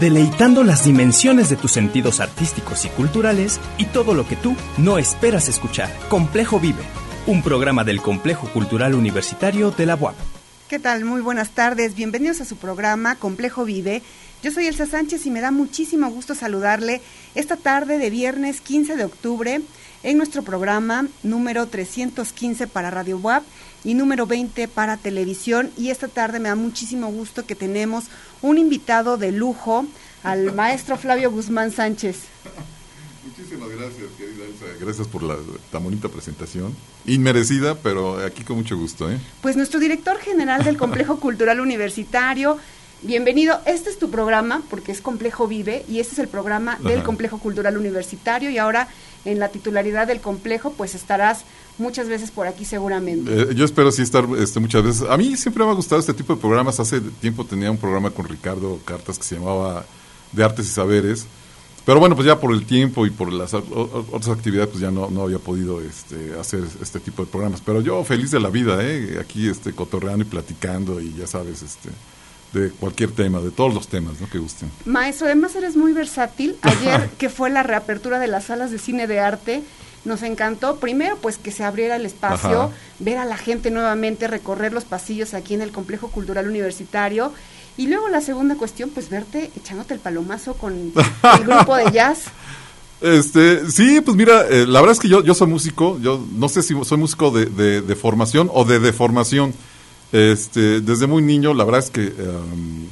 deleitando las dimensiones de tus sentidos artísticos y culturales y todo lo que tú no esperas escuchar. Complejo Vive, un programa del Complejo Cultural Universitario de la UAP. ¿Qué tal? Muy buenas tardes. Bienvenidos a su programa Complejo Vive. Yo soy Elsa Sánchez y me da muchísimo gusto saludarle esta tarde de viernes 15 de octubre en nuestro programa número 315 para Radio WAP y número 20 para televisión. Y esta tarde me da muchísimo gusto que tenemos un invitado de lujo, al maestro Flavio Guzmán Sánchez. Muchísimas gracias, querida Elsa. Gracias por la tan bonita presentación. Inmerecida, pero aquí con mucho gusto. ¿eh? Pues nuestro director general del Complejo Cultural Universitario, Bienvenido, este es tu programa, porque es Complejo Vive, y este es el programa del Complejo Cultural Universitario, y ahora en la titularidad del complejo, pues estarás muchas veces por aquí seguramente. Eh, yo espero sí estar este, muchas veces. A mí siempre me ha gustado este tipo de programas. Hace tiempo tenía un programa con Ricardo Cartas que se llamaba De Artes y Saberes. Pero bueno, pues ya por el tiempo y por las otras actividades, pues ya no, no había podido este, hacer este tipo de programas. Pero yo feliz de la vida, ¿eh? aquí este, cotorreando y platicando y ya sabes, este, de cualquier tema, de todos los temas ¿no? que gusten. Maestro, además eres muy versátil. Ayer que fue la reapertura de las salas de cine de arte, nos encantó primero pues que se abriera el espacio, ver a la gente nuevamente recorrer los pasillos aquí en el Complejo Cultural Universitario y luego la segunda cuestión pues verte echándote el palomazo con el grupo de jazz. Este, sí, pues mira, eh, la verdad es que yo, yo soy músico, yo no sé si soy músico de, de formación o de deformación. Este, desde muy niño, la verdad es que em,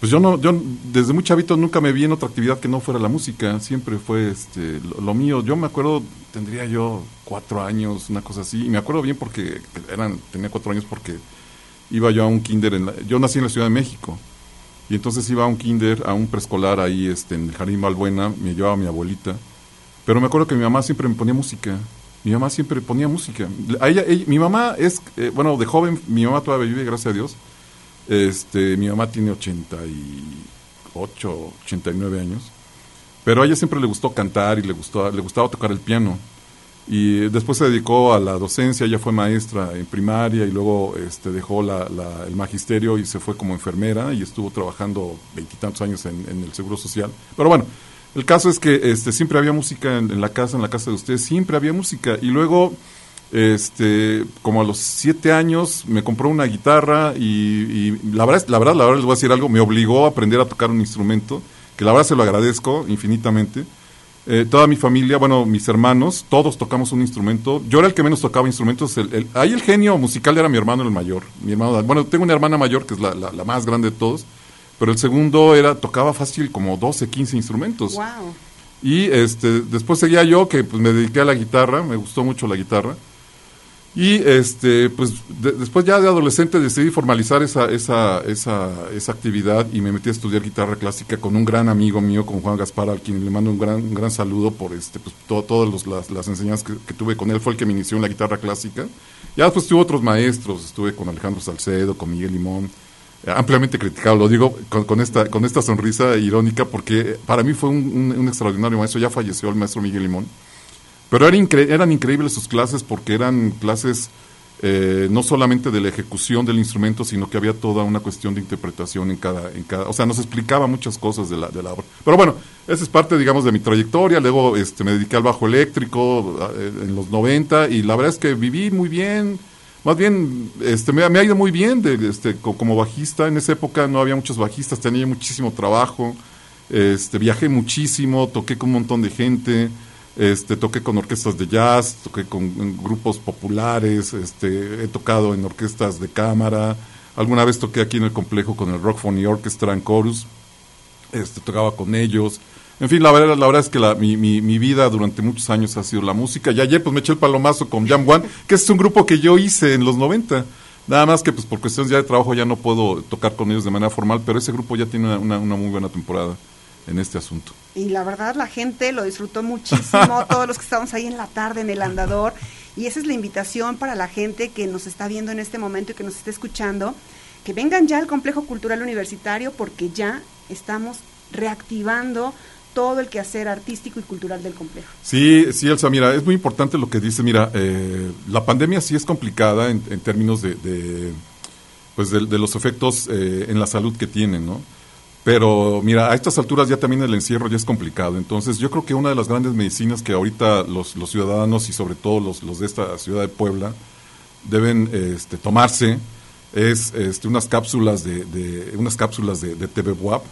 pues yo no, yo desde muy chavito nunca me vi en otra actividad que no fuera la música, siempre fue este, lo, mío. Yo me acuerdo, tendría yo cuatro años, una cosa así, y me acuerdo bien porque eran, tenía cuatro años porque iba yo a un kinder, en yo nací en la Ciudad de México, y entonces iba a un kinder, a un preescolar ahí este, en el Jardín Balbuena, me llevaba mi abuelita, pero me acuerdo que mi mamá siempre me ponía música, mi mamá siempre ponía música. ella, mi mamá es, eh, bueno, de joven, mi mamá todavía vive, gracias a Dios. Este, mi mamá tiene 88, 89 años. Pero a ella siempre le gustó cantar y le, gustó, le gustaba tocar el piano. Y después se dedicó a la docencia, ella fue maestra en primaria y luego este, dejó la, el magisterio y se fue como enfermera y estuvo trabajando veintitantos años en, en el Seguro Social. Pero bueno, el caso es que este, siempre había música en, la casa, en la casa de ustedes, siempre había música. Y luego, este, como a los siete años, me compró una guitarra y, la, verdad, la verdad, la verdad les voy a decir algo, me obligó a aprender a tocar un instrumento, que la verdad se lo agradezco infinitamente. Eh, toda mi familia, bueno, mis hermanos, todos tocamos un instrumento. Yo era el que menos tocaba instrumentos. El, ahí el genio musical era mi hermano el mayor. Mi hermano, bueno, tengo una hermana mayor que es la, la más grande de todos pero el segundo era tocaba fácil como 12, 15 instrumentos. Wow. Y este después seguía yo que pues me dediqué a la guitarra, me gustó mucho la guitarra. Y este pues después ya de adolescente decidí formalizar esa, esa, esa, esa actividad y me metí a estudiar guitarra clásica con un gran amigo mío, con Juan Gaspar, al quien le mando un gran, gran saludo por este pues todas las, enseñanzas que, tuve con él, fue el que me inició en la guitarra clásica. Ya después tuve otros maestros, estuve con Alejandro Salcedo, con Miguel Limón, ampliamente criticado, lo digo con, esta, con esta sonrisa irónica porque para mí fue un, extraordinario maestro, ya falleció el maestro Miguel Limón, pero eran increíbles sus clases porque eran clases eh, no solamente de la ejecución del instrumento, sino que había toda una cuestión de interpretación en cada, en cada, o sea, nos explicaba muchas cosas de la, de la obra. Pero bueno, esa es parte, digamos, de mi trayectoria, luego este, me dediqué al bajo eléctrico eh, en los 90 y la verdad es que viví muy bien, más bien este, me, ha ido muy bien este, como bajista. En esa época no había muchos bajistas, tenía muchísimo trabajo. Este, viajé muchísimo, toqué con un montón de gente, este, toqué con orquestas de jazz, toqué con grupos populares, este, he tocado en orquestas de cámara. Alguna vez toqué aquí en el complejo con el Rockphony Orchestra en Chorus. Este, tocaba con ellos. En fin, la verdad, la verdad es que mi, vida durante muchos años ha sido la música. Y ayer pues me eché el palomazo con Jam One, que es un grupo que yo hice en los 90. Nada más que pues por cuestiones ya de trabajo ya no puedo tocar con ellos de manera formal, pero ese grupo ya tiene una, muy buena temporada en este asunto. Y la verdad la gente lo disfrutó muchísimo, todos los que estábamos ahí en la tarde en el andador. Y esa es la invitación para la gente que nos está viendo en este momento y que nos está escuchando, que vengan ya al Complejo Cultural Universitario porque ya estamos reactivando todo el quehacer artístico y cultural del complejo. Sí, sí, Elsa, mira, es muy importante lo que dice. Mira, eh, la pandemia sí es complicada en, términos de, pues de, los efectos eh, en la salud que tienen, ¿no? Pero mira, a estas alturas ya también el encierro ya es complicado. Entonces yo creo que una de las grandes medicinas que ahorita los, ciudadanos y sobre todo los, de esta ciudad de Puebla deben este, tomarse es este, unas cápsulas de, de unas cápsulas de, de TV WAP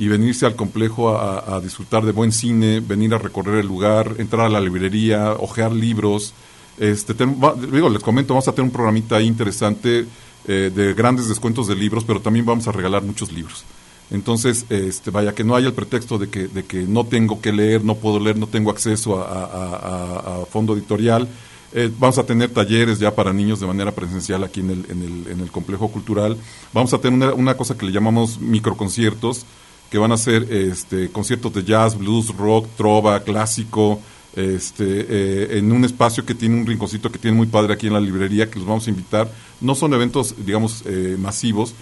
y venirse al complejo a, disfrutar de buen cine, venir a recorrer el lugar, entrar a la librería, hojear libros. Este, digo, les comento, vamos a tener un programita ahí interesante eh, de grandes descuentos de libros, pero también vamos a regalar muchos libros. Entonces, este, vaya, que no haya el pretexto de que, de que no tengo que leer, no puedo leer, no tengo acceso a, fondo editorial. Eh, vamos a tener talleres ya para niños de manera presencial aquí en el, en el, en el complejo cultural. Vamos a tener una, una cosa que le llamamos microconciertos, que van a ser este, conciertos de jazz, blues, rock, trova, clásico, este, eh, en un espacio que tiene un rinconcito que tiene muy padre aquí en la librería, que los vamos a invitar. No son eventos, digamos, eh, masivos,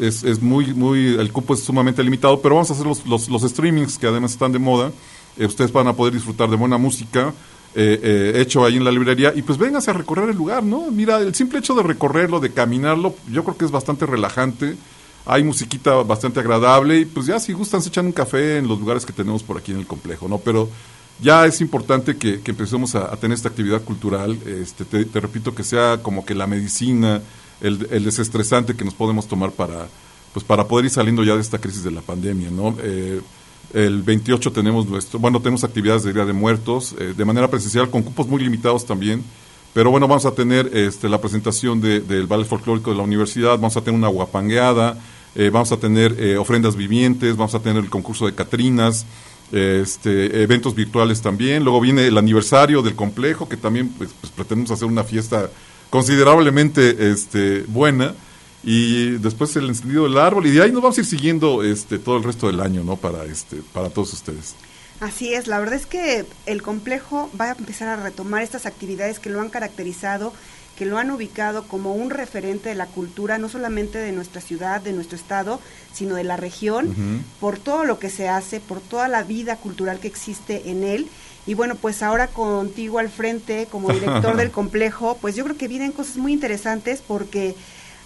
es, es, muy, muy, el cupo es sumamente limitado, pero vamos a hacer los, los, los streamings que además están de moda. Eh, ustedes van a poder disfrutar de buena música, hecho ahí en la librería y pues vénganse a recorrer el lugar, ¿no? Mira, el simple hecho de recorrerlo, de caminarlo, yo creo que es bastante relajante hay musiquita bastante agradable y pues ya si gustan se echan un café en los lugares que tenemos por aquí en el complejo, ¿no? Pero ya es importante que, empecemos a, tener esta actividad cultural, este, te, repito que sea como que la medicina, el, desestresante que nos podemos tomar para, pues para poder ir saliendo ya de esta crisis de la pandemia, ¿no? Eh, el 28 tenemos nuestro, bueno, tenemos actividades de Día de Muertos, eh, de manera presencial, con cupos muy limitados también, pero bueno, vamos a tener este, la presentación del ballet folclórico de la universidad, vamos a tener una guapangueada, eh, vamos a tener eh, ofrendas vivientes, vamos a tener el concurso de Catrinas, este, eventos virtuales también. Luego viene el aniversario del complejo, que también pues, pues, pretendemos hacer una fiesta considerablemente este, buena. Y después el encendido del árbol, y de ahí nos vamos a ir siguiendo este, todo el resto del año, ¿no? Para, este, para todos ustedes. Así es, la verdad es que el complejo va a empezar a retomar estas actividades que lo han caracterizado que lo han ubicado como un referente de la cultura, no solamente de nuestra ciudad, de nuestro estado, sino de la región, por todo lo que se hace, por toda la vida cultural que existe en él. Y bueno, pues ahora contigo al frente como director del complejo, pues yo creo que vienen cosas muy interesantes porque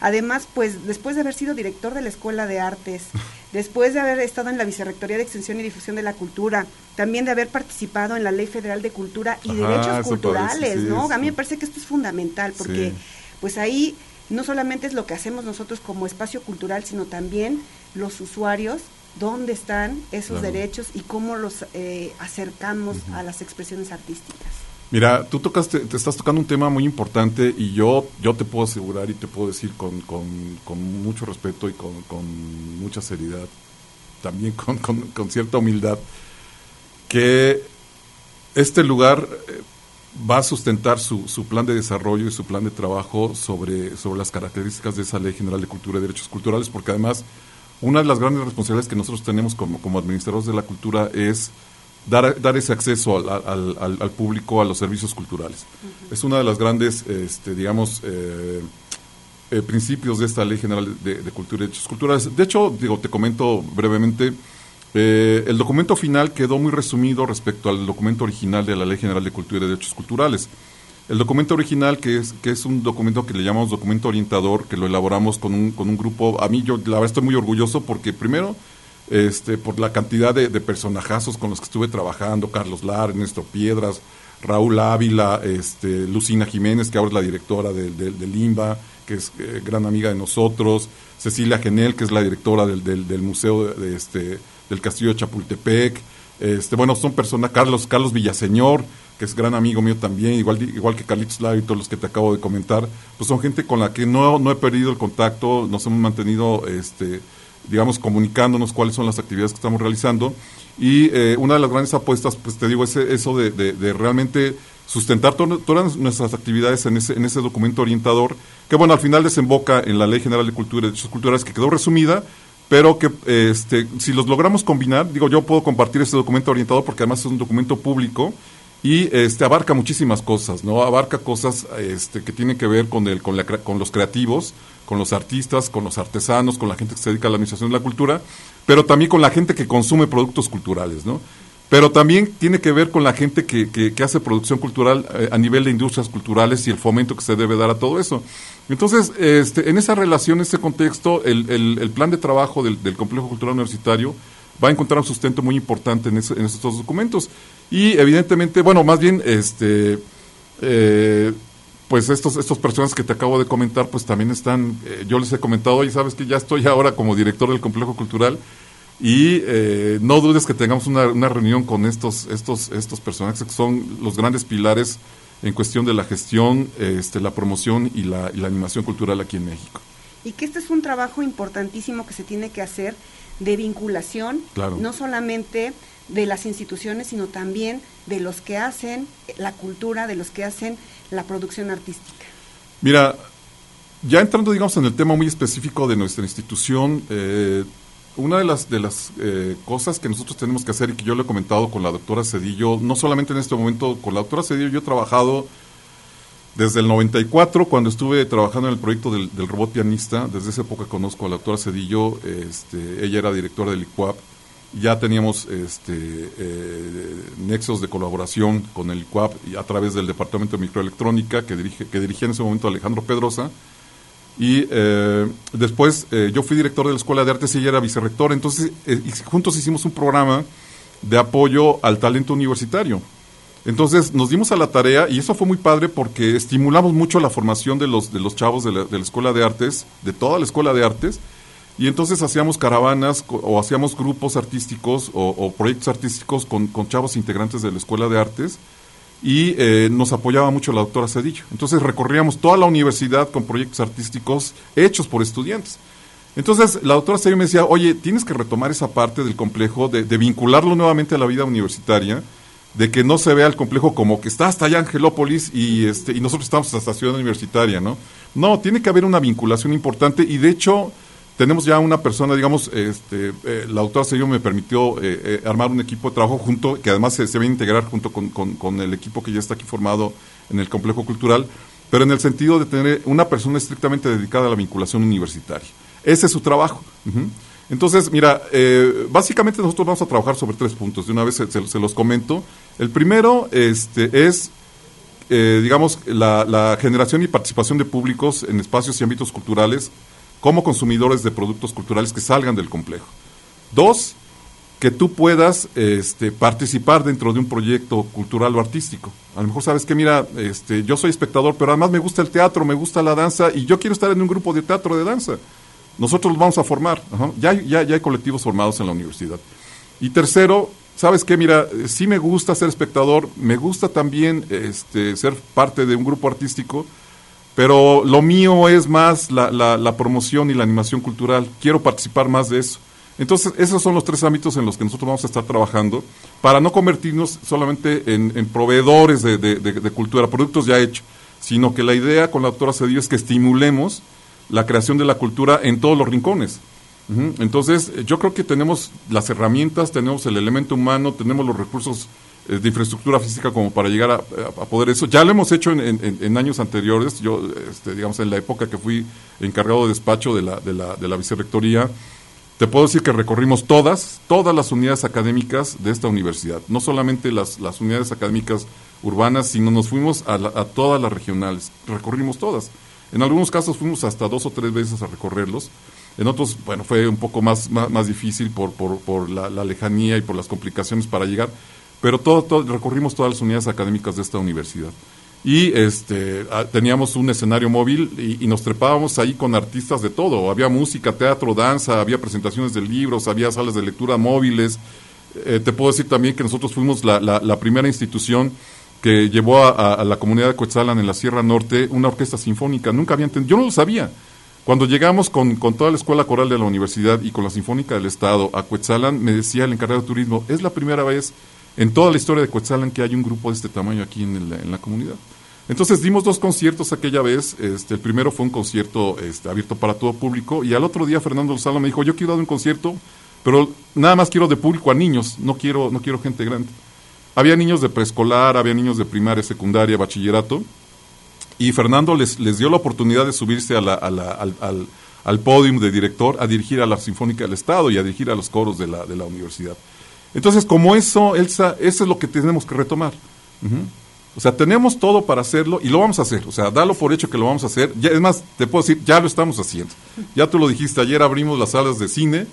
Además, pues después de haber sido director de la Escuela de Artes, después de haber estado en la Vicerrectoría de Extensión y Difusión de la Cultura, también de haber participado en la Ley Federal de Cultura y Derechos Culturales, ¿no? A mí me parece que esto es fundamental porque pues ahí no solamente es lo que hacemos nosotros como espacio cultural, sino también los usuarios dónde están esos derechos y cómo los eh, acercamos a las expresiones artísticas. Mira, tú tocaste, te estás tocando un tema muy importante y yo, yo te puedo asegurar y te puedo decir con, con, mucho respeto y con, mucha seriedad, también con, cierta humildad, que este lugar eh, va a sustentar su, su, plan de desarrollo y su plan de trabajo sobre, sobre las características de esa Ley General de Cultura y Derechos Culturales, porque además una de las grandes responsabilidades que nosotros tenemos como, como administradores de la cultura es dar, dar ese acceso al, al, público a los servicios culturales. Es una de las grandes, este, digamos, eh, eh, principios de esta Ley General de, Cultura y Derechos Culturales. De hecho, digo, te comento brevemente, eh, el documento final quedó muy resumido respecto al documento original de la Ley General de Cultura y Derechos Culturales. El documento original, que es, que es un documento que le llamamos documento orientador, que lo elaboramos con un, con un grupo, a mí yo la verdad estoy muy orgulloso porque primero este, por la cantidad de, personajazos con los que estuve trabajando, Carlos Lar, Ernesto Piedras, Raúl Ávila, este, Lucina Jiménez, que ahora es la directora del de, Limba, que es eh, gran amiga de nosotros, Cecilia Genel, que es la directora del, del, Museo de, este, del Castillo de Chapultepec, este, bueno, son personas, Carlos, Carlos Villaseñor, que es gran amigo mío también, igual, igual que Carlitos Lar y todos los que te acabo de comentar, pues son gente con la que no, no he perdido el contacto, nos hemos mantenido este, digamos, comunicándonos cuáles son las actividades que estamos realizando. Y eh, una de las grandes apuestas, pues te digo, es eso de, de, realmente sustentar todas nuestras actividades en ese, en ese documento orientador, que bueno, al final desemboca en la Ley General de Cultura y Derechos Culturales, que quedó resumida, pero que este, si los logramos combinar, digo, yo puedo compartir este documento orientador porque además es un documento público y este abarca muchísimas cosas, ¿no? Abarca cosas este, que tienen que ver con, el, con, la, con los creativos, con los artistas, con los artesanos, con la gente que se dedica a la administración de la cultura, pero también con la gente que consume productos culturales, ¿no? pero también tiene que ver con la gente que, que, hace producción cultural eh, a nivel de industrias culturales y el fomento que se debe dar a todo eso. Entonces, este, en esa relación, en ese contexto, el, el, plan de trabajo del, del, Complejo Cultural Universitario va a encontrar un sustento muy importante en, en estos documentos. Y evidentemente, bueno, más bien, este, eh, pues estos, estos personas que te acabo de comentar, pues también están, eh, yo les he comentado, oye, sabes que ya estoy ahora como director del Complejo Cultural y eh, no dudes que tengamos una, reunión con estos, estos, estos personajes que son los grandes pilares en cuestión de la gestión, este, la promoción y la, y la animación cultural aquí en México. Y que este es un trabajo importantísimo que se tiene que hacer de vinculación, no solamente de las instituciones, sino también de los que hacen la cultura, de los que hacen la producción artística. Mira, ya entrando, digamos, en el tema muy específico de nuestra institución, eh, una de las, de las eh, cosas que nosotros tenemos que hacer y que yo le he comentado con la doctora Cedillo, no solamente en este momento, con la doctora Cedillo yo he trabajado desde el 94, cuando estuve trabajando en el proyecto del, robot pianista, desde esa época conozco a la doctora Cedillo, este, ella era directora del ICUAP, ya teníamos este, eh, nexos de colaboración con el ICUAP y a través del Departamento de Microelectrónica que, dirige, que dirigía en ese momento Alejandro Pedrosa, y eh, después eh, yo fui director de la Escuela de Artes y ella era vicerrector. Entonces, juntos hicimos un programa de apoyo al talento universitario. Entonces nos dimos a la tarea y eso fue muy padre porque estimulamos mucho la formación de los, de los chavos de la, de la Escuela de Artes, de toda la Escuela de Artes, y entonces hacíamos caravanas o hacíamos grupos artísticos o, proyectos artísticos con, con, chavos integrantes de la Escuela de Artes y eh, nos apoyaba mucho la doctora Cedillo. Entonces recorríamos toda la universidad con proyectos artísticos hechos por estudiantes. Entonces la doctora Cedillo me decía, oye, tienes que retomar esa parte del complejo, de, vincularlo nuevamente a la vida universitaria, de que no se vea el complejo como que está hasta allá Angelópolis y, este, y nosotros estamos hasta ciudad universitaria, ¿no? No, tiene que haber una vinculación importante y de hecho tenemos ya una persona, digamos, este, eh, la doctora Sello me permitió eh, eh, armar un equipo de trabajo junto, que además se, va a integrar junto con, el equipo que ya está aquí formado en el complejo cultural, pero en el sentido de tener una persona estrictamente dedicada a la vinculación universitaria. Ese es su trabajo. Entonces, mira, básicamente nosotros vamos a trabajar sobre tres puntos. De una vez se, los comento. El primero este, es, digamos, la, la generación y participación de públicos en espacios y ámbitos culturales como consumidores de productos culturales que salgan del complejo. Dos, que tú puedas este, participar dentro de un proyecto cultural o artístico. A lo mejor sabes que, mira, este, yo soy espectador, pero además me gusta el teatro, me gusta la danza y yo quiero estar en un grupo de teatro de danza. Nosotros los vamos a formar. Ya, ya, ya hay colectivos formados en la universidad. Y tercero, sabes que, mira, sí me gusta ser espectador, me gusta también este, ser parte de un grupo artístico pero lo mío es más la, la, promoción y la animación cultural. Quiero participar más de eso. Entonces, esos son los tres ámbitos en los que nosotros vamos a estar trabajando para no convertirnos solamente en, proveedores de, cultura, productos ya hechos, sino que la idea con la doctora Cedillo es que estimulemos la creación de la cultura en todos los rincones. Entonces, yo creo que tenemos las herramientas, tenemos el elemento humano, tenemos los recursos eh, de infraestructura física como para llegar a, poder eso. Ya lo hemos hecho en, años anteriores, yo, este, digamos, en la época que fui encargado de despacho de la, de la, de la vicerrectoría, te puedo decir que recorrimos todas, todas las unidades académicas de esta universidad, no solamente las, las unidades académicas urbanas, sino nos fuimos a, a todas las regionales, recorrimos todas. En algunos casos fuimos hasta dos o tres veces a recorrerlos. En otros, bueno, fue un poco más, más, difícil por, por, la, lejanía y por las complicaciones para llegar pero todo, recorrimos todas las unidades académicas de esta universidad. Y este, teníamos un escenario móvil y, nos trepábamos ahí con artistas de todo. Había música, teatro, danza, había presentaciones de libros, había salas de lectura móviles. Eh, te puedo decir también que nosotros fuimos la, primera institución que llevó a, la comunidad de Coetzalan en la Sierra Norte una orquesta sinfónica. Nunca había entendido, yo no lo sabía. Cuando llegamos con, con, toda la escuela coral de la universidad y con la Sinfónica del Estado a Coetzalan, me decía el encargado de turismo, es la primera vez en toda la historia de Coetzalan que hay un grupo de este tamaño aquí en, en la comunidad. Entonces dimos dos conciertos aquella vez. Este, el primero fue un concierto este, abierto para todo público y al otro día Fernando Lozano me dijo, yo quiero dar un concierto, pero nada más quiero de público a niños, no quiero, no quiero gente grande. Había niños de preescolar, había niños de primaria, secundaria, bachillerato, y Fernando les, les dio la oportunidad de subirse a al, al, al, podium de director a dirigir a la Sinfónica del Estado y a dirigir a los coros de la, de la universidad. Entonces, como eso, Elsa, eso es lo que tenemos que retomar. O sea, tenemos todo para hacerlo y lo vamos a hacer. O sea, dalo por hecho que lo vamos a hacer. Es más, te puedo decir, ya lo estamos haciendo. Ya tú lo dijiste, ayer abrimos las salas de cine.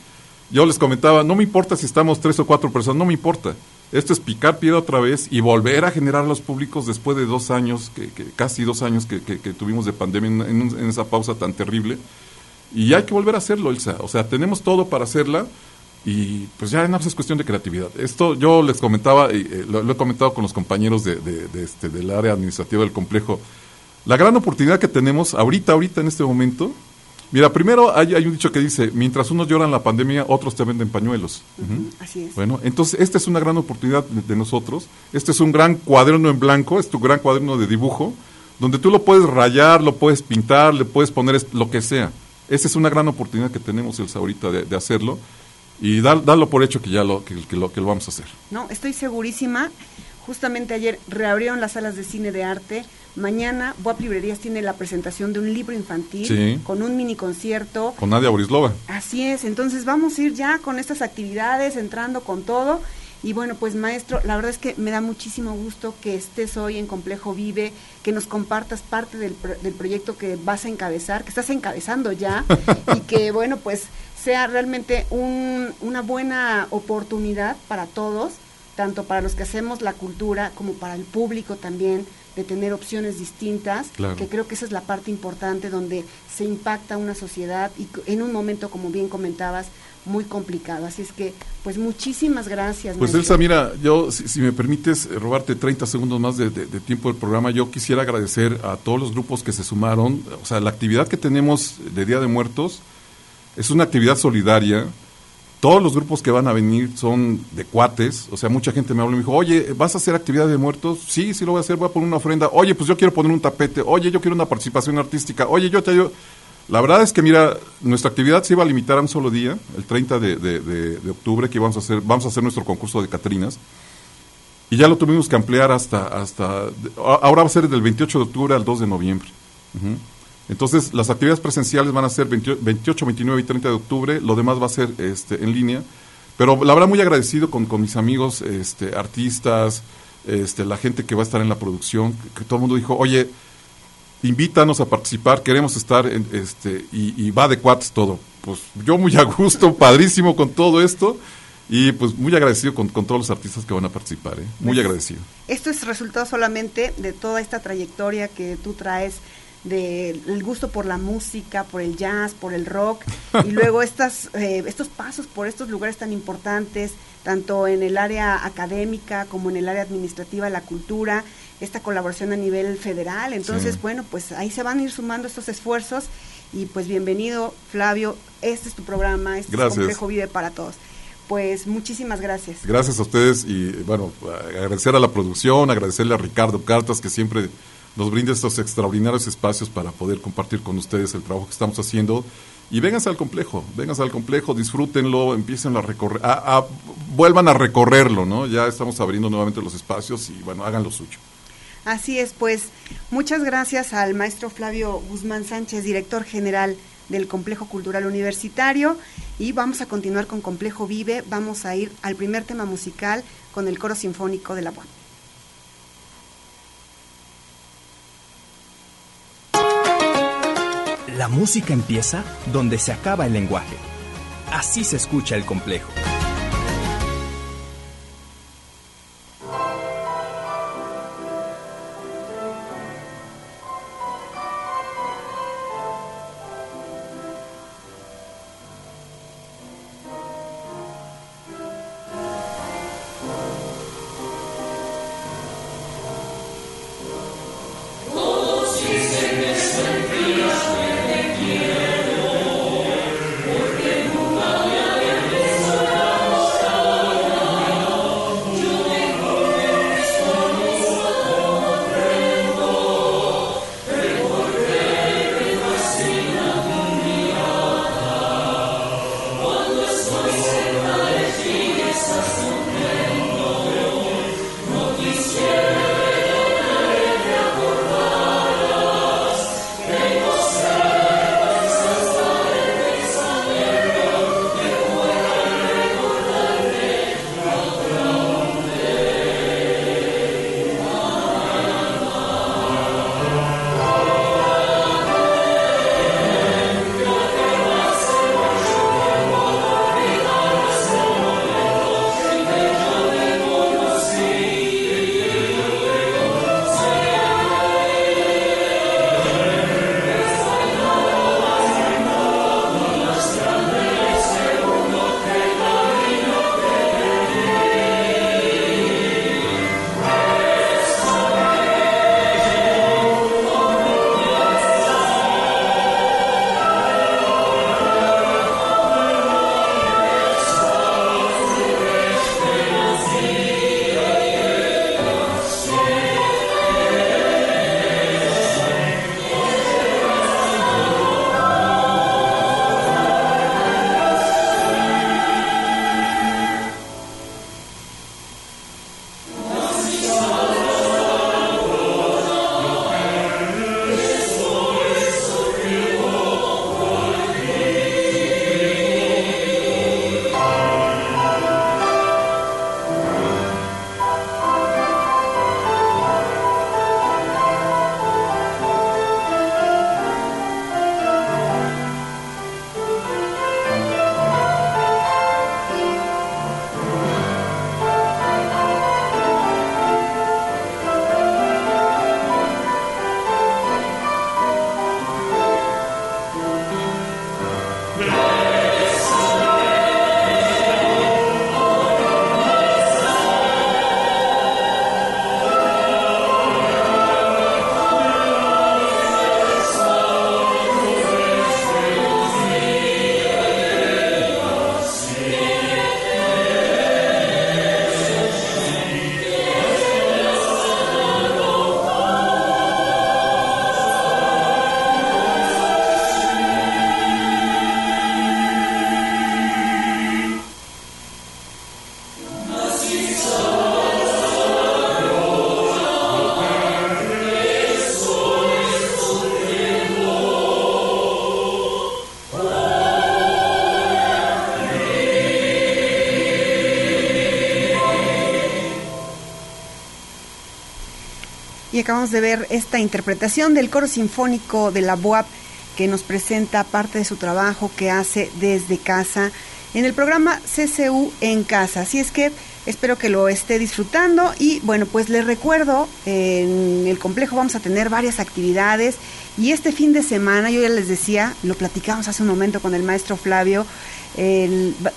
Yo les comentaba, no me importa si estamos tres o cuatro personas, no me importa. Esto es picar piedra otra vez y volver a generar los públicos después de dos años, que, casi dos años que, tuvimos de pandemia en, esa pausa tan terrible. Y hay que volver a hacerlo, Elsa. O sea, tenemos todo para hacerla y pues ya no es cuestión de creatividad. Esto yo les comentaba, y, eh, lo, he comentado con los compañeros de, este, del área administrativa del complejo. La gran oportunidad que tenemos ahorita, ahorita en este momento, Mira, primero hay, un dicho que dice, mientras unos lloran la pandemia, otros te venden pañuelos. Así es. Bueno, entonces esta es una gran oportunidad de, nosotros. Este es un gran cuaderno en blanco, es tu gran cuaderno de dibujo, donde tú lo puedes rayar, lo puedes pintar, le puedes poner lo que sea. Esa es una gran oportunidad que tenemos el ahorita de, hacerlo y darlo por hecho que ya lo que, lo que lo vamos a hacer. No, estoy segurísima. Justamente ayer reabrieron las salas de cine de arte Mañana Boab Librerías tiene la presentación de un libro infantil con un mini concierto. Con Nadia Borislova. Así es, entonces vamos a ir ya con estas actividades, entrando con todo. Y bueno, pues maestro, la verdad es que me da muchísimo gusto que estés hoy en Complejo Vive, que nos compartas parte del, del proyecto que vas a encabezar, que estás encabezando ya, y que bueno, pues sea realmente un, una buena oportunidad para todos, tanto para los que hacemos la cultura como para el público también, de tener opciones distintas, que creo que esa es la parte importante donde se impacta una sociedad y en un momento, como bien comentabas, muy complicado. Así es que, pues muchísimas gracias. Pues Elsa, mira, yo, si, me permites eh, robarte 30 segundos más de, tiempo del programa, yo quisiera agradecer a todos los grupos que se sumaron. O sea, la actividad que tenemos de Día de Muertos es una actividad solidaria todos los grupos que van a venir son de cuates, o sea, mucha gente me habló y me dijo, oye, ¿vas a hacer actividad de muertos? Sí, sí lo voy a hacer, voy a poner una ofrenda. Oye, pues yo quiero poner un tapete. Oye, yo quiero una participación artística. Oye, yo te ayudo. La verdad es que, mira, nuestra actividad se iba a limitar a un solo día, el 30 de, octubre, que vamos a hacer, vamos a hacer nuestro concurso de Catrinas. Y ya lo tuvimos que ampliar hasta, hasta, ahora va a ser del 28 de octubre al 2 de noviembre. Entonces, las actividades presenciales van a ser 28, 29 y 30 de octubre, lo demás va a ser este, en línea. Pero la verdad muy agradecido con, mis amigos, este, artistas, este, la gente que va a estar en la producción, que, todo el mundo dijo, oye, invítanos a participar, queremos estar, en, este, y, va de cuates todo. Pues yo muy a gusto, padrísimo con todo esto. Y pues muy agradecido con, todos los artistas que van a participar, ¿eh? muy pues, agradecido. Esto es resultado solamente de toda esta trayectoria que tú traes del gusto por la música, por el jazz, por el rock, y luego estas, eh, estos pasos por estos lugares tan importantes, tanto en el área académica como en el área administrativa, la cultura, esta colaboración a nivel federal. Entonces, bueno, pues ahí se van a ir sumando estos esfuerzos y pues bienvenido, Flavio, este es tu programa, este es Complejo Vive para Todos. Pues muchísimas gracias. Gracias a ustedes y bueno, agradecer a la producción, agradecerle a Ricardo Cartas que siempre nos brinda estos extraordinarios espacios para poder compartir con ustedes el trabajo que estamos haciendo. Y vénganse al complejo, vénganse al complejo, disfrútenlo, empiecen a recorrer, a, vuelvan a recorrerlo, ¿no? Ya estamos abriendo nuevamente los espacios y bueno, hagan lo suyo. Así es, pues muchas gracias al maestro Flavio Guzmán Sánchez, director general del Complejo Cultural Universitario. Y vamos a continuar con Complejo Vive, vamos a ir al primer tema musical con el coro sinfónico de la UAM. La música empieza donde se acaba el lenguaje. Así se escucha el complejo. Y acabamos de ver esta interpretación del coro sinfónico de la BOAP que nos presenta parte de su trabajo que hace desde casa en el programa CCU en casa. Así es que espero que lo esté disfrutando y bueno, pues les recuerdo, en el complejo vamos a tener varias actividades y este fin de semana, yo ya les decía, lo platicamos hace un momento con el maestro Flavio,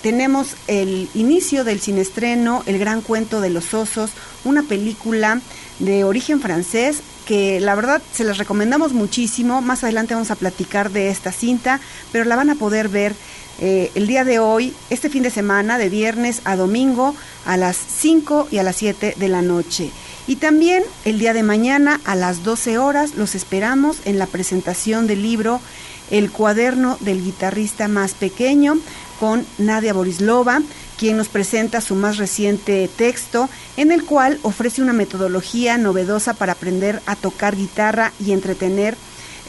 tenemos el inicio del cinestreno El Gran Cuento de los Osos, una película de origen francés que la verdad se las recomendamos muchísimo. Más adelante vamos a platicar de esta cinta, pero la van a poder ver eh, el día de hoy, este fin de semana, de viernes a domingo, a las 5 y a las 7 de la noche. Y también el día de mañana a las 12 horas los esperamos en la presentación del libro El cuaderno del guitarrista más pequeño con Nadia Borislova quien nos presenta su más reciente texto, en el cual ofrece una metodología novedosa para aprender a tocar guitarra y entretener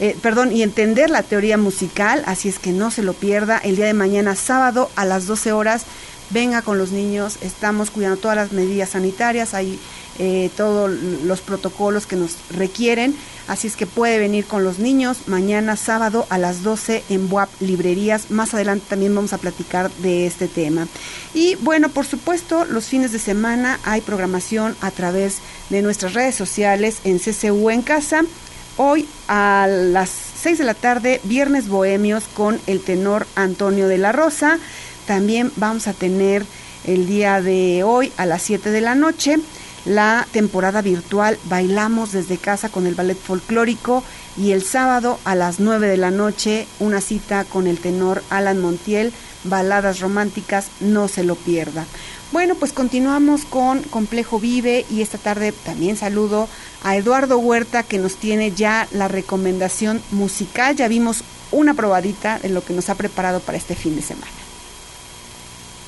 eh, perdón, y entender la teoría musical, así es que no se lo pierda. El día de mañana sábado a las 12 horas. Venga con los niños, estamos cuidando todas las medidas sanitarias, hay eh, todos los protocolos que nos requieren. Así es que puede venir con los niños mañana sábado a las 12 en BUAP Librerías. Más adelante también vamos a platicar de este tema. Y bueno, por supuesto, los fines de semana hay programación a través de nuestras redes sociales en CCU en casa. Hoy a las 6 de la tarde, Viernes Bohemios con el tenor Antonio de la Rosa. También vamos a tener el día de hoy a las 7 de la noche la temporada virtual Bailamos desde casa con el ballet folclórico y el sábado a las 9 de la noche una cita con el tenor Alan Montiel, baladas románticas, no se lo pierda. Bueno, pues continuamos con Complejo Vive y esta tarde también saludo a Eduardo Huerta que nos tiene ya la recomendación musical. Ya vimos una probadita de lo que nos ha preparado para este fin de semana.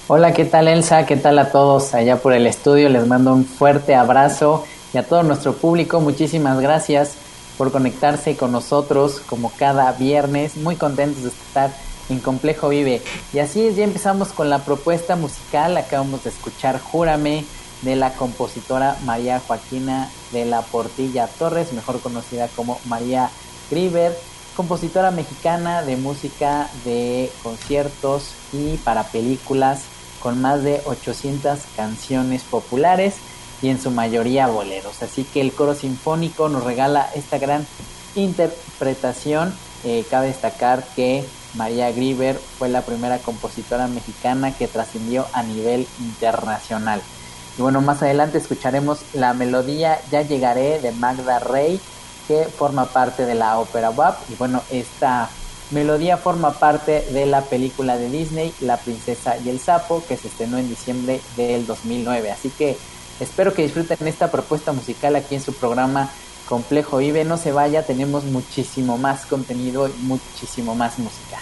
Hola, ¿qué tal Elsa? ¿Qué tal a todos allá por el estudio? Les mando un fuerte abrazo y a todo nuestro público muchísimas gracias por conectarse con nosotros como cada viernes. Muy contentos de estar en Complejo Vive. Y así es, ya empezamos con la propuesta musical. Acabamos de escuchar Júrame de la compositora María Joaquina de la Portilla Torres, mejor conocida como María Griver compositora mexicana de música de conciertos y para películas con más de 800 canciones populares y en su mayoría boleros. Así que el coro sinfónico nos regala esta gran interpretación. Eh, cabe destacar que María Grieber fue la primera compositora mexicana que trascendió a nivel internacional. Y bueno, más adelante escucharemos la melodía Ya llegaré de Magda Rey que forma parte de la ópera WAP. Y bueno, esta melodía forma parte de la película de Disney, La princesa y el sapo, que se estrenó en diciembre del 2009. Así que espero que disfruten esta propuesta musical aquí en su programa Complejo Vive. No se vaya, tenemos muchísimo más contenido y muchísimo más música.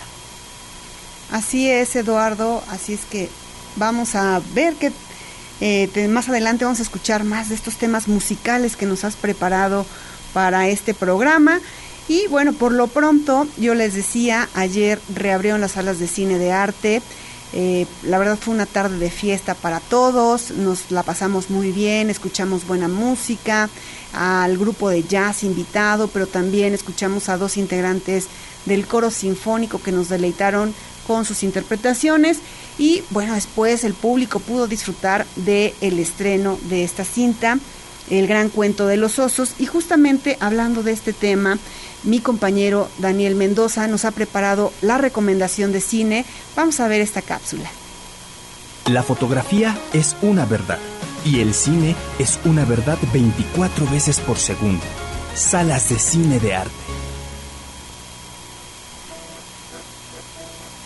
Así es, Eduardo. Así es que vamos a ver que eh, más adelante vamos a escuchar más de estos temas musicales que nos has preparado para este programa. Y bueno, por lo pronto, yo les decía, ayer reabrieron las salas de cine de arte. Eh, la verdad fue una tarde de fiesta para todos, nos la pasamos muy bien, escuchamos buena música, al grupo de jazz invitado, pero también escuchamos a dos integrantes del coro sinfónico que nos deleitaron con sus interpretaciones y bueno, después el público pudo disfrutar del el estreno de esta cinta el gran cuento de los osos. Y justamente hablando de este tema, mi compañero Daniel Mendoza nos ha preparado la recomendación de cine. Vamos a ver esta cápsula. La fotografía es una verdad y el cine es una verdad 24 veces por segundo. Salas de cine de arte.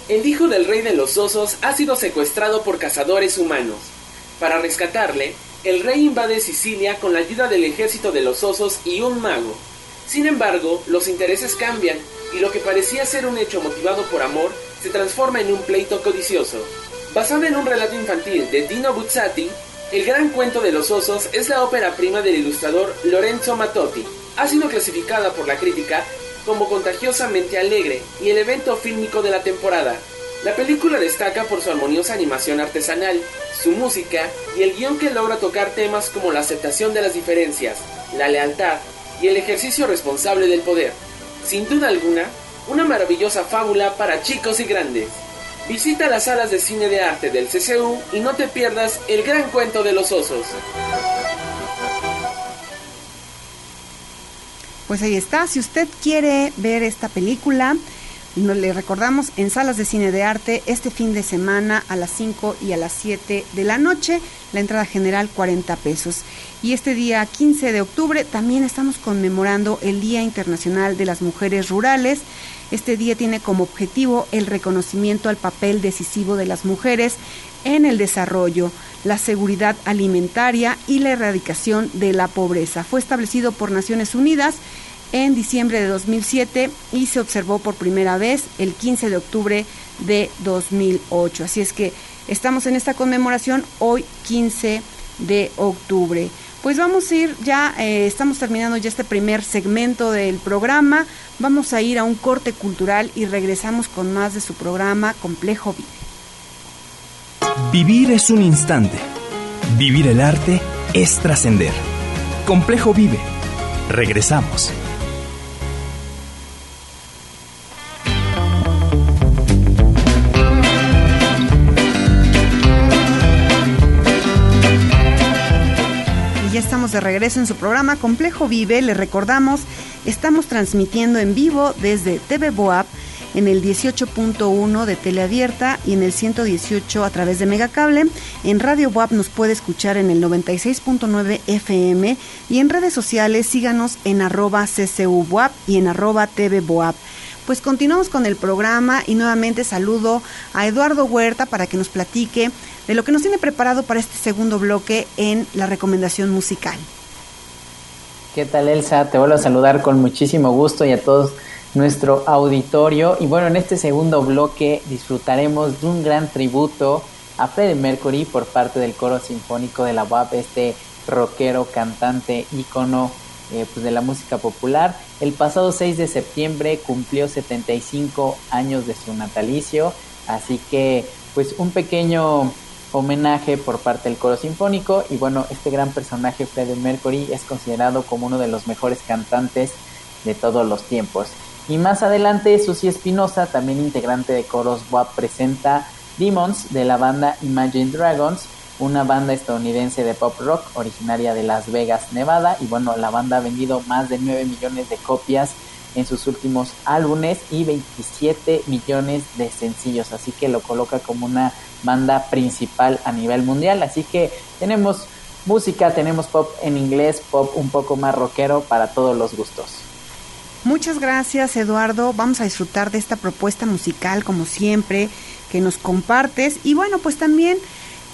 El hijo del rey de los osos ha sido secuestrado por cazadores humanos. Para rescatarle, el rey invade Sicilia con la ayuda del ejército de los osos y un mago. Sin embargo, los intereses cambian y lo que parecía ser un hecho motivado por amor se transforma en un pleito codicioso. Basado en un relato infantil de Dino Buzzati, El Gran Cuento de los Osos es la ópera prima del ilustrador Lorenzo Mattotti. Ha sido clasificada por la crítica como contagiosamente alegre y el evento fílmico de la temporada. La película destaca por su armoniosa animación artesanal, su música y el guion que logra tocar temas como la aceptación de las diferencias, la lealtad y el ejercicio responsable del poder. Sin duda alguna, una maravillosa fábula para chicos y grandes. Visita las salas de cine de arte del CCU y no te pierdas el gran cuento de los osos. Pues ahí está, si usted quiere ver esta película, le recordamos en salas de cine de arte este fin de semana a las 5 y a las 7 de la noche, la entrada general 40 pesos. Y este día 15 de octubre también estamos conmemorando el Día Internacional de las Mujeres Rurales. Este día tiene como objetivo el reconocimiento al papel decisivo de las mujeres en el desarrollo, la seguridad alimentaria y la erradicación de la pobreza. Fue establecido por Naciones Unidas en diciembre de 2007 y se observó por primera vez el 15 de octubre de 2008. Así es que estamos en esta conmemoración hoy 15 de octubre. Pues vamos a ir ya, eh, estamos terminando ya este primer segmento del programa. Vamos a ir a un corte cultural y regresamos con más de su programa Complejo Vive. Vivir es un instante. Vivir el arte es trascender. Complejo Vive. Regresamos. De regreso en su programa Complejo Vive. Le recordamos, estamos transmitiendo en vivo desde TV Boab en el 18.1 de Teleabierta y en el 118 a través de Megacable. En Radio Boab nos puede escuchar en el 96.9 FM y en redes sociales síganos en arroba CCU y en arroba TV Boab. Pues continuamos con el programa y nuevamente saludo a Eduardo Huerta para que nos platique de lo que nos tiene preparado para este segundo bloque en la recomendación musical. ¿Qué tal Elsa? Te vuelvo a saludar con muchísimo gusto y a todos nuestro auditorio. Y bueno, en este segundo bloque disfrutaremos de un gran tributo a Freddie Mercury por parte del coro sinfónico de la UAP, este rockero, cantante, ícono eh, pues de la música popular. El pasado 6 de septiembre cumplió 75 años de su natalicio, así que pues un pequeño homenaje por parte del coro sinfónico y bueno, este gran personaje Freddie Mercury es considerado como uno de los mejores cantantes de todos los tiempos. Y más adelante, Susi Espinosa, también integrante de coros WAP, presenta Demons de la banda Imagine Dragons una banda estadounidense de pop rock originaria de Las Vegas, Nevada. Y bueno, la banda ha vendido más de 9 millones de copias en sus últimos álbumes y 27 millones de sencillos. Así que lo coloca como una banda principal a nivel mundial. Así que tenemos música, tenemos pop en inglés, pop un poco más rockero para todos los gustos. Muchas gracias Eduardo, vamos a disfrutar de esta propuesta musical como siempre que nos compartes y bueno pues también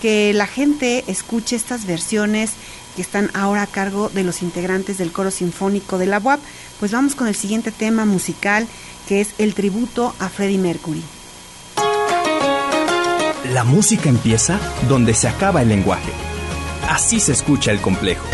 que la gente escuche estas versiones que están ahora a cargo de los integrantes del coro sinfónico de la UAP, pues vamos con el siguiente tema musical que es el tributo a Freddie Mercury. La música empieza donde se acaba el lenguaje. Así se escucha el complejo.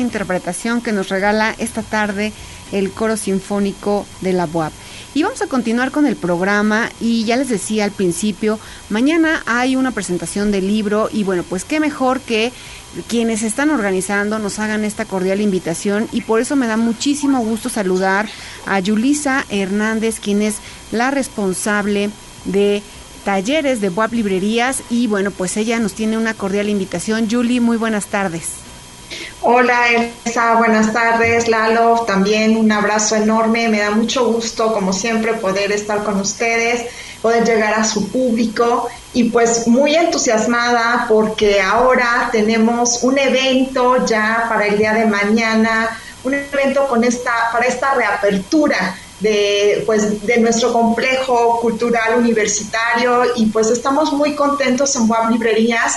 Interpretación que nos regala esta tarde el coro sinfónico de la UAP. Y vamos a continuar con el programa y ya les decía al principio, mañana hay una presentación del libro y bueno, pues qué mejor que quienes están organizando nos hagan esta cordial invitación y por eso me da muchísimo gusto saludar a Yulisa Hernández, quien es la responsable de talleres de Web Librerías y bueno, pues ella nos tiene una cordial invitación. Julie, muy buenas tardes. Hola Elsa, buenas tardes. Lalo, también un abrazo enorme. Me da mucho gusto, como siempre, poder estar con ustedes, poder llegar a su público y pues muy entusiasmada porque ahora tenemos un evento ya para el día de mañana, un evento con esta, para esta reapertura de, pues, de nuestro complejo cultural universitario y pues estamos muy contentos en Web Librerías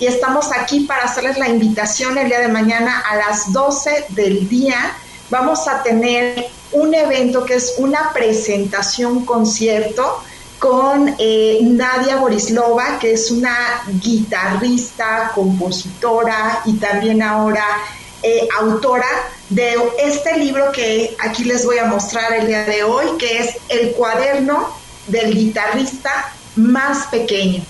y estamos aquí para hacerles la invitación el día de mañana a las 12 del día. Vamos a tener un evento que es una presentación concierto con eh, Nadia Borislova, que es una guitarrista, compositora y también ahora eh, autora de este libro que aquí les voy a mostrar el día de hoy, que es El cuaderno del guitarrista más pequeño.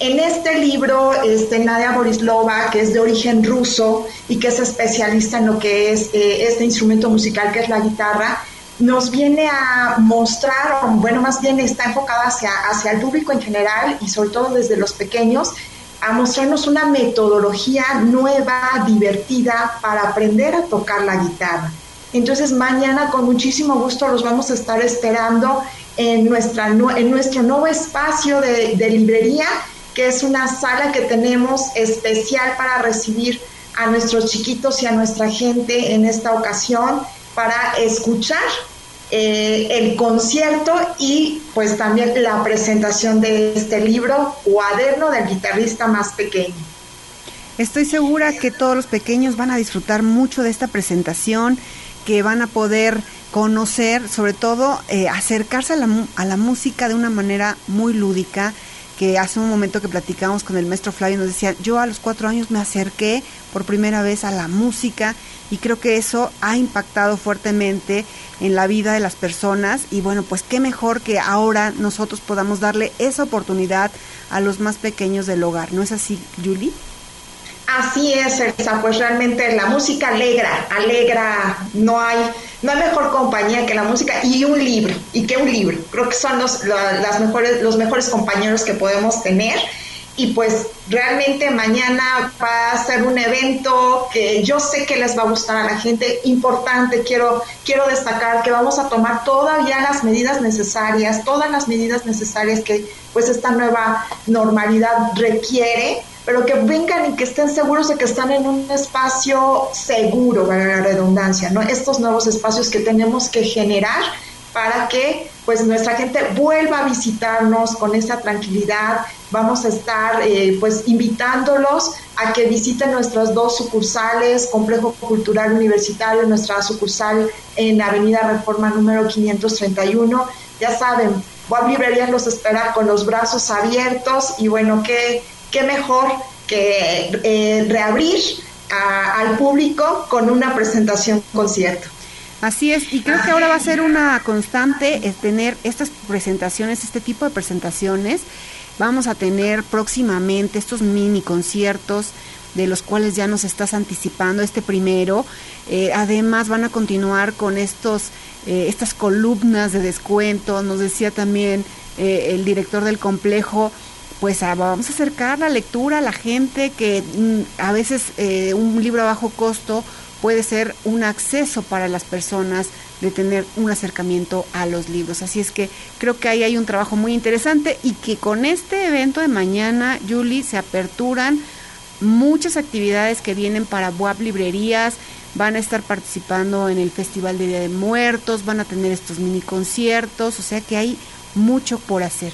En este libro, este, Nadia Borislova, que es de origen ruso y que es especialista en lo que es eh, este instrumento musical que es la guitarra, nos viene a mostrar, o bueno, más bien está enfocada hacia, hacia el público en general y sobre todo desde los pequeños, a mostrarnos una metodología nueva, divertida para aprender a tocar la guitarra. Entonces mañana con muchísimo gusto los vamos a estar esperando en, nuestra, en nuestro nuevo espacio de, de librería, que es una sala que tenemos especial para recibir a nuestros chiquitos y a nuestra gente en esta ocasión para escuchar eh, el concierto y pues también la presentación de este libro, Cuaderno del guitarrista más pequeño. Estoy segura que todos los pequeños van a disfrutar mucho de esta presentación, que van a poder conocer, sobre todo eh, acercarse a la, a la música de una manera muy lúdica que hace un momento que platicamos con el maestro Flavio nos decía, yo a los cuatro años me acerqué por primera vez a la música y creo que eso ha impactado fuertemente en la vida de las personas y bueno, pues qué mejor que ahora nosotros podamos darle esa oportunidad a los más pequeños del hogar, ¿no es así, Julie? Así es, Elsa, pues realmente la música alegra, alegra, no hay, no hay mejor compañía que la música y un libro, y que un libro, creo que son los, las mejores, los mejores compañeros que podemos tener. Y pues realmente mañana va a ser un evento que yo sé que les va a gustar a la gente, importante, quiero, quiero destacar que vamos a tomar todavía las medidas necesarias, todas las medidas necesarias que pues esta nueva normalidad requiere pero que vengan y que estén seguros de que están en un espacio seguro, para la redundancia, ¿no? Estos nuevos espacios que tenemos que generar para que pues nuestra gente vuelva a visitarnos con esa tranquilidad. Vamos a estar eh, pues invitándolos a que visiten nuestras dos sucursales, Complejo Cultural Universitario, nuestra sucursal en Avenida Reforma número 531. Ya saben, Web Librerías los espera con los brazos abiertos y bueno, qué qué mejor que eh, reabrir al público con una presentación concierto. Así es, y creo que ahora va a ser una constante es tener estas presentaciones, este tipo de presentaciones. Vamos a tener próximamente estos mini conciertos de los cuales ya nos estás anticipando este primero. Eh, además van a continuar con estos eh, estas columnas de descuento. Nos decía también el director del complejo pues vamos a acercar la lectura a la gente que mm, a veces eh, un libro a bajo costo puede ser un acceso para las personas de tener un acercamiento a los libros. Así es que creo que ahí hay un trabajo muy interesante y que con este evento de mañana, Julie, se aperturan muchas actividades que vienen para WAP Librerías, van a estar participando en el Festival de Día de Muertos, van a tener estos mini conciertos, o sea que hay mucho por hacer.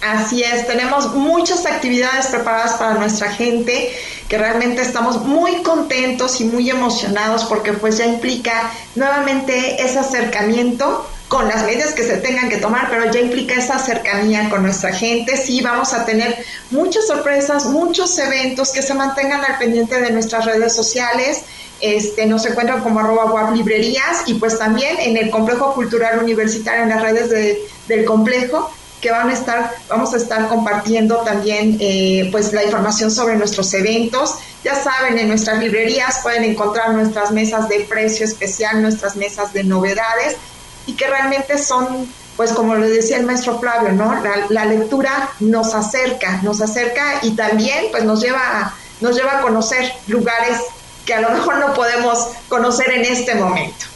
Así es, tenemos muchas actividades preparadas para nuestra gente que realmente estamos muy contentos y muy emocionados porque pues ya implica nuevamente ese acercamiento con las medidas que se tengan que tomar, pero ya implica esa cercanía con nuestra gente. Sí, vamos a tener muchas sorpresas, muchos eventos que se mantengan al pendiente de nuestras redes sociales. Este, nos encuentran como arroba librerías y pues también en el complejo cultural universitario en las redes del complejo que van a estar, vamos a estar compartiendo también eh, pues la información sobre nuestros eventos. Ya saben, en nuestras librerías pueden encontrar nuestras mesas de precio especial, nuestras mesas de novedades y que realmente son, pues como lo decía el maestro Flavio, ¿no? La, lectura nos acerca, nos acerca y también pues nos lleva, nos lleva a conocer lugares que a lo mejor no podemos conocer en este momento.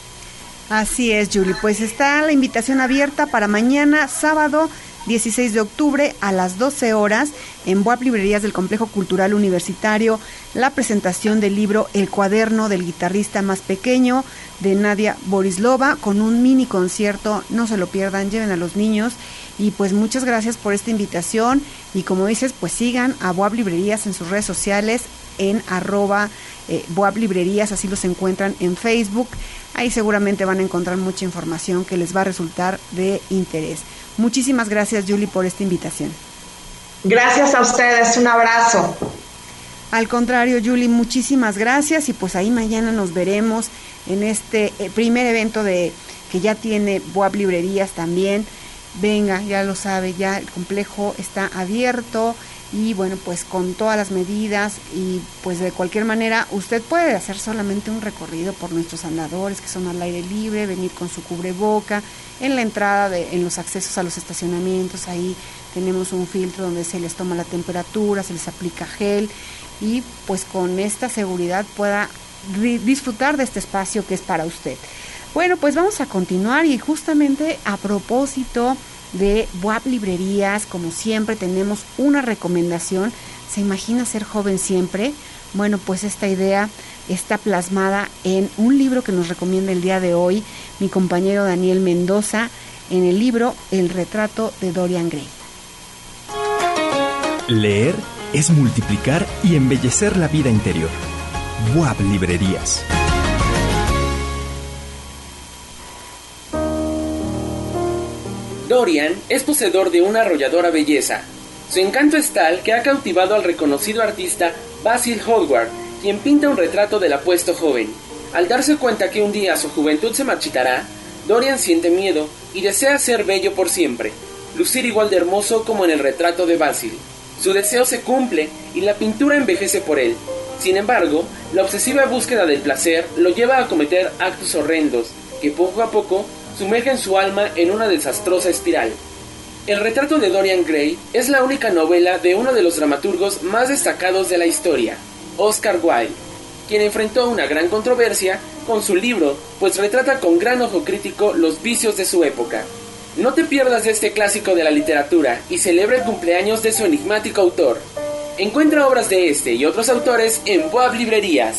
Así es, Julie. Pues está la invitación abierta para mañana, sábado 16 de octubre a las 12 horas en Boab Librerías del Complejo Cultural Universitario, la presentación del libro El cuaderno del guitarrista más pequeño de Nadia Borislova con un mini concierto, no se lo pierdan, lleven a los niños y pues muchas gracias por esta invitación y como dices, pues sigan a Boab Librerías en sus redes sociales en arroba eh, Boab Librerías, así los encuentran en Facebook. Ahí seguramente van a encontrar mucha información que les va a resultar de interés. Muchísimas gracias, Julie, por esta invitación. Gracias a ustedes, un abrazo. Al contrario, Julie, muchísimas gracias y pues ahí mañana nos veremos en este eh, primer evento de que ya tiene Boab Librerías también. Venga, ya lo sabe, ya el complejo está abierto y bueno, pues con todas las medidas y pues de cualquier manera usted puede hacer solamente un recorrido por nuestros andadores que son al aire libre, venir con su cubreboca, en la entrada, de, en los accesos a los estacionamientos, ahí tenemos un filtro donde se les toma la temperatura, se les aplica gel y pues con esta seguridad pueda disfrutar de este espacio que es para usted. Bueno, pues vamos a continuar y justamente a propósito de WAP Librerías, como siempre tenemos una recomendación. ¿Se imagina ser joven siempre? Bueno, pues esta idea está plasmada en un libro que nos recomienda el día de hoy mi compañero Daniel Mendoza en el libro El retrato de Dorian Gray. Leer es multiplicar y embellecer la vida interior. WAP Librerías. Dorian es poseedor de una arrolladora belleza. Su encanto es tal que ha cautivado al reconocido artista Basil Hallward, quien pinta un retrato del apuesto joven. Al darse cuenta que un día su juventud se marchitará, Dorian siente miedo y desea ser bello por siempre, lucir igual de hermoso como en el retrato de Basil. Su deseo se cumple y la pintura envejece por él. Sin embargo, la obsesiva búsqueda del placer lo lleva a cometer actos horrendos que poco a poco sumergen su alma en una desastrosa espiral. El retrato de Dorian Gray es la única novela de uno de los dramaturgos más destacados de la historia, Oscar Wilde, quien enfrentó una gran controversia con su libro, pues retrata con gran ojo crítico los vicios de su época. No te pierdas de este clásico de la literatura y celebra el cumpleaños de su enigmático autor. Encuentra obras de este y otros autores en Boab Librerías.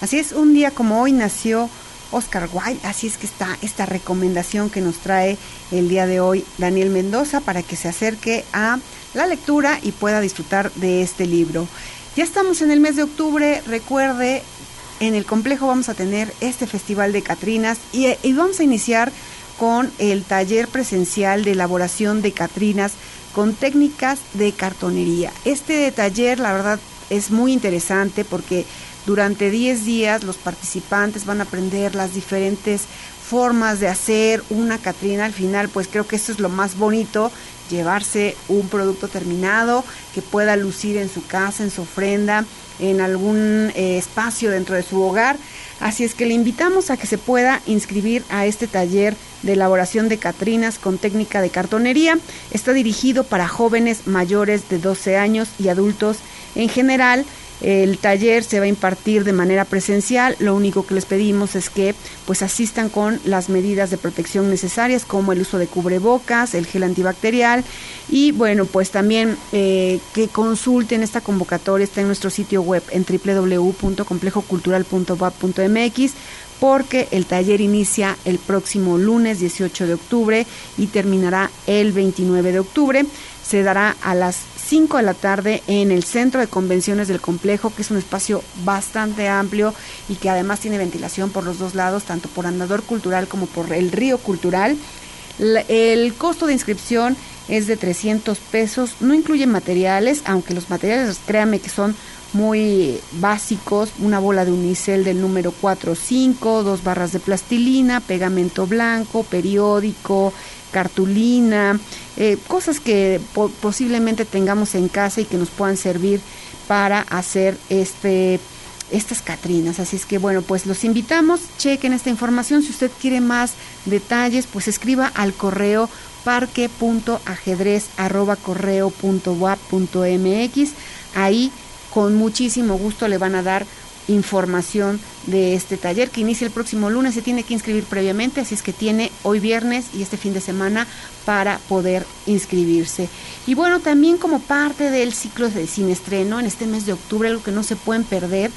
Así es, un día como hoy nació Oscar Wilde, así es que está esta recomendación que nos trae el día de hoy Daniel Mendoza para que se acerque a la lectura y pueda disfrutar de este libro. Ya estamos en el mes de octubre, recuerde, en el complejo vamos a tener este festival de Catrinas y, vamos a iniciar con el taller presencial de elaboración de Catrinas con técnicas de cartonería. Este taller, la verdad, es muy interesante porque durante 10 días los participantes van a aprender las diferentes formas de hacer una Catrina. Al final, pues creo que esto es lo más bonito, llevarse un producto terminado que pueda lucir en su casa, en su ofrenda, en algún eh, espacio dentro de su hogar. Así es que le invitamos a que se pueda inscribir a este taller de elaboración de Catrinas con técnica de cartonería. Está dirigido para jóvenes mayores de 12 años y adultos en general. El taller se va a impartir de manera presencial. Lo único que les pedimos es que pues asistan con las medidas de protección necesarias como el uso de cubrebocas, el gel antibacterial y bueno pues también eh, que consulten esta convocatoria está en nuestro sitio web en www.complejocultural.bap.mx porque el taller inicia el próximo lunes 18 de octubre y terminará el 29 de octubre. Se dará a las 5 de la tarde en el centro de convenciones del complejo, que es un espacio bastante amplio y que además tiene ventilación por los dos lados, tanto por Andador Cultural como por el Río Cultural. el costo de inscripción es de 300 pesos, no incluye materiales, aunque los materiales, créanme que son muy básicos, una bola de unicel del número 4 o 5, dos barras de plastilina, pegamento blanco, periódico, cartulina, eh, cosas que posiblemente tengamos en casa y que nos puedan servir para hacer este estas Catrinas. Así es que bueno, pues los invitamos, chequen esta información. Si usted quiere más detalles, pues escriba al correo parque.ajedrez.correo.wap.mx. Ahí con muchísimo gusto le van a dar información de este taller que inicia el próximo lunes. Se tiene que inscribir previamente, así es que tiene hoy viernes y este fin de semana para poder inscribirse. Y bueno, también como parte del ciclo de cine estreno en este mes de octubre, algo que no se pueden perder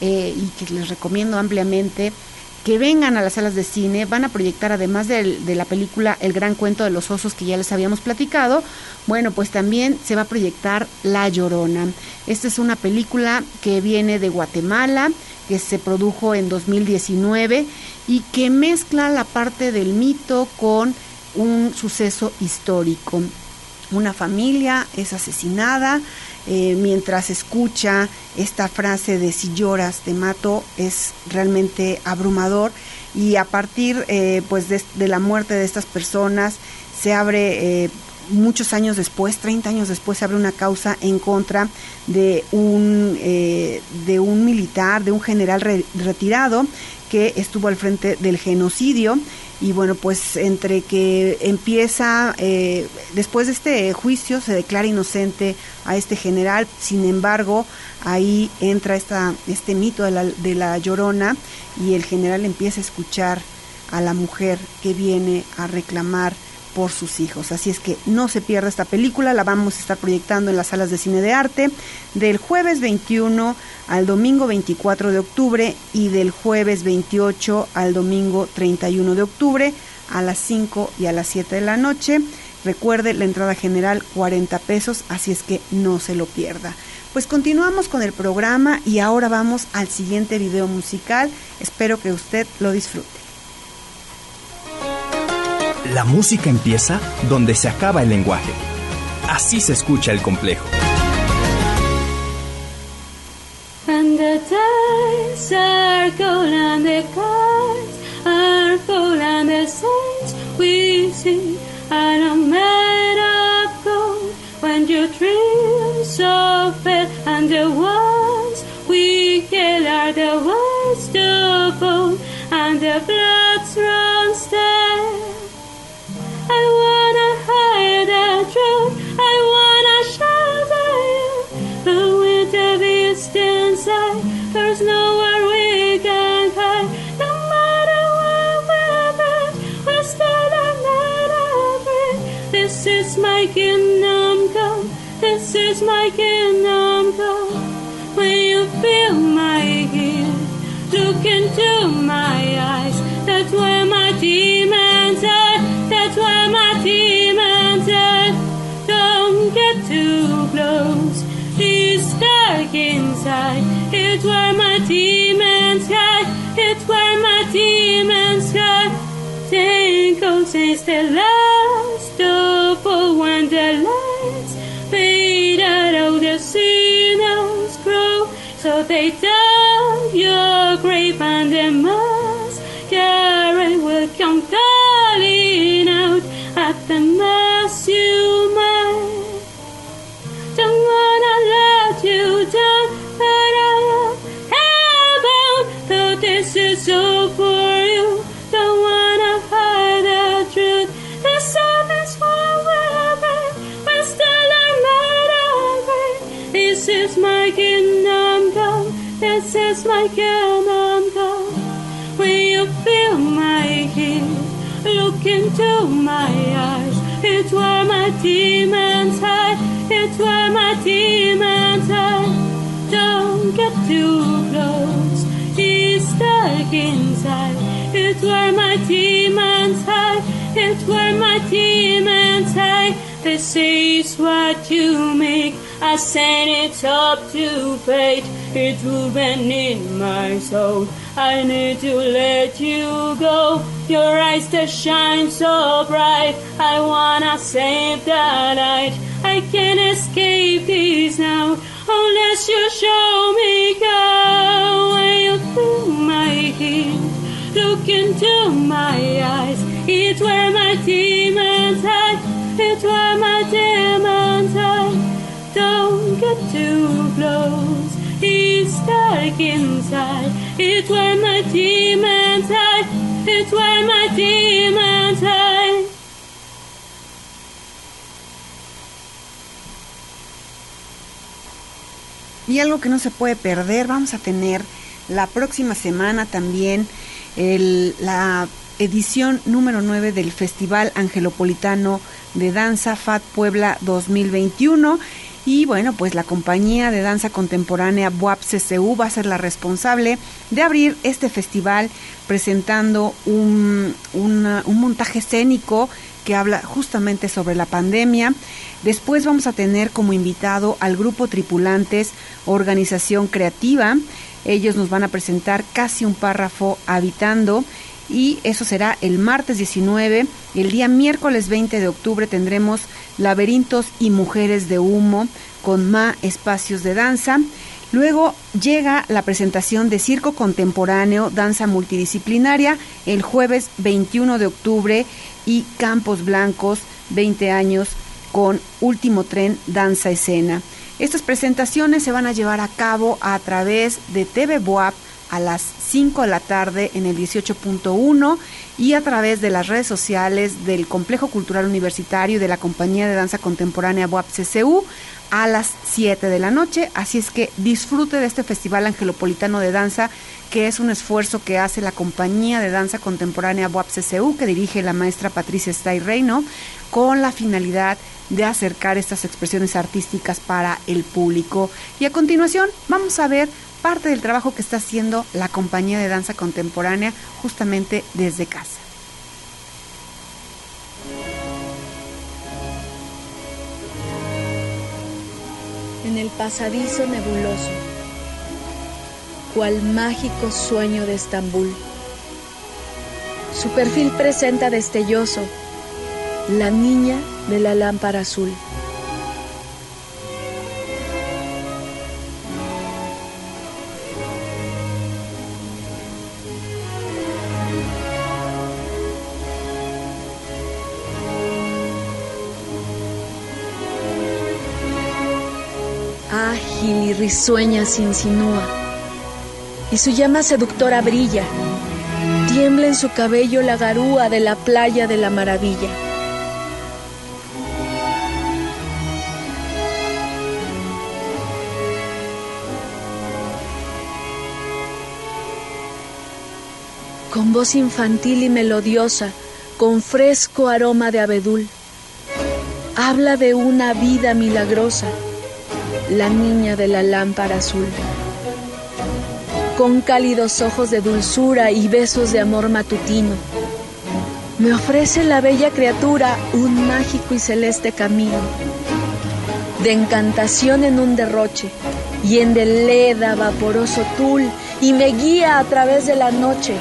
eh, y que les recomiendo ampliamente que vengan a las salas de cine, van a proyectar además de, de, la película El gran cuento de los osos que ya les habíamos platicado, bueno, pues también se va a proyectar La Llorona. Esta es una película que viene de Guatemala, que se produjo en 2019 y que mezcla la parte del mito con un suceso histórico. Una familia es asesinada, eh, mientras escucha esta frase de si lloras te mato es realmente abrumador. Y a partir eh, pues de, la muerte de estas personas se abre eh, muchos años después, 30 años después, se abre una causa en contra de un, de un militar, de un general retirado que estuvo al frente del genocidio y bueno, pues entre que empieza, eh, después de este juicio se declara inocente a este general, sin embargo, ahí entra esta, este mito de la, de la llorona y el general empieza a escuchar a la mujer que viene a reclamar por sus hijos. Así es que no se pierda esta película, la vamos a estar proyectando en las salas de cine de arte del jueves 21 al domingo 24 de octubre y del jueves 28 al domingo 31 de octubre a las 5 y a las 7 de la noche. Recuerde la entrada general 40 pesos, así es que no se lo pierda. Pues continuamos con el programa y ahora vamos al siguiente video musical. Espero que usted lo disfrute. La música empieza donde se acaba el lenguaje. Así se escucha el complejo. And the days are cold and the cars are full and the sights we see are made of gold. When you dream so fair and the ones we kill are the ones to fall and the blood there's nowhere we can hide. No matter what we've been, we're still not afraid. This is my kingdom come. This is my kingdom come. When you feel my heat, look into my eyes. That's where my demons are. That's why my demons are. Don't get too close. It's dark inside. It's where my demons hide. It's where my demons hide. Tinkle since the last of all when the lights fade out. Oh, the sinners grow. So they dug your grave and the masquerade will into my eyes. It's where my demons hide. It's where my demons hide. Don't get too close. It's dark inside. It's where my demons hide. It's where my demons hide. This is what you make. I send it up to fate. It's woven in my soul. I need to let you go. Your eyes that shine so bright. I wanna save the light. I can't escape this now unless you show me. When you feel my heat, look into my eyes. It's where my demons hide. It's where my demons hide. Don't get too close. It's dark inside. It's where my demons hide. It's where my demons hide. Y algo que no se puede perder, vamos a tener la próxima semana también el- la edición número 9 del Festival Angelopolitano de Danza FAT Puebla 2021. Y bueno, pues la compañía de danza contemporánea BUAP CCU va a ser la responsable de abrir este festival presentando un, un montaje escénico que habla justamente sobre la pandemia. Después vamos a tener como invitado al grupo Tripulantes, organización creativa. Ellos nos van a presentar casi un párrafo habitando y eso será el martes 19. El día miércoles 20 de octubre tendremos Laberintos y Mujeres de Humo con más espacios de danza. Luego llega la presentación de Circo Contemporáneo, Danza Multidisciplinaria, el jueves 21 de octubre y Campos Blancos, 20 años, con Último Tren Danza Escena. Estas presentaciones se van a llevar a cabo a través de TV Boab a las 5 de la tarde en el 18.1 y a través de las redes sociales del Complejo Cultural Universitario y de la Compañía de Danza Contemporánea Boab CCU a las 7 de la noche. Así es que disfrute de este Festival Angelopolitano de Danza, que es un esfuerzo que hace la Compañía de Danza Contemporánea Boab CCU, que dirige la maestra Patricia Stay Reino, con la finalidad de acercar estas expresiones artísticas para el público. Y a continuación vamos a ver parte del trabajo que está haciendo la Compañía de Danza Contemporánea justamente desde casa. en el pasadizo nebuloso, cual mágico sueño de Estambul. Su perfil presenta destelloso la niña de la lámpara azul. Risueña se insinúa, y su llama seductora brilla. Tiembla en su cabello la garúa de la playa de la maravilla. Con voz infantil y melodiosa, con fresco aroma de abedul, habla de una vida milagrosa la niña de la lámpara azul. Con cálidos ojos de dulzura y besos de amor matutino, me ofrece la bella criatura un mágico y celeste camino, de encantación en un derroche y en de leda vaporoso tul, y me guía a través de la noche,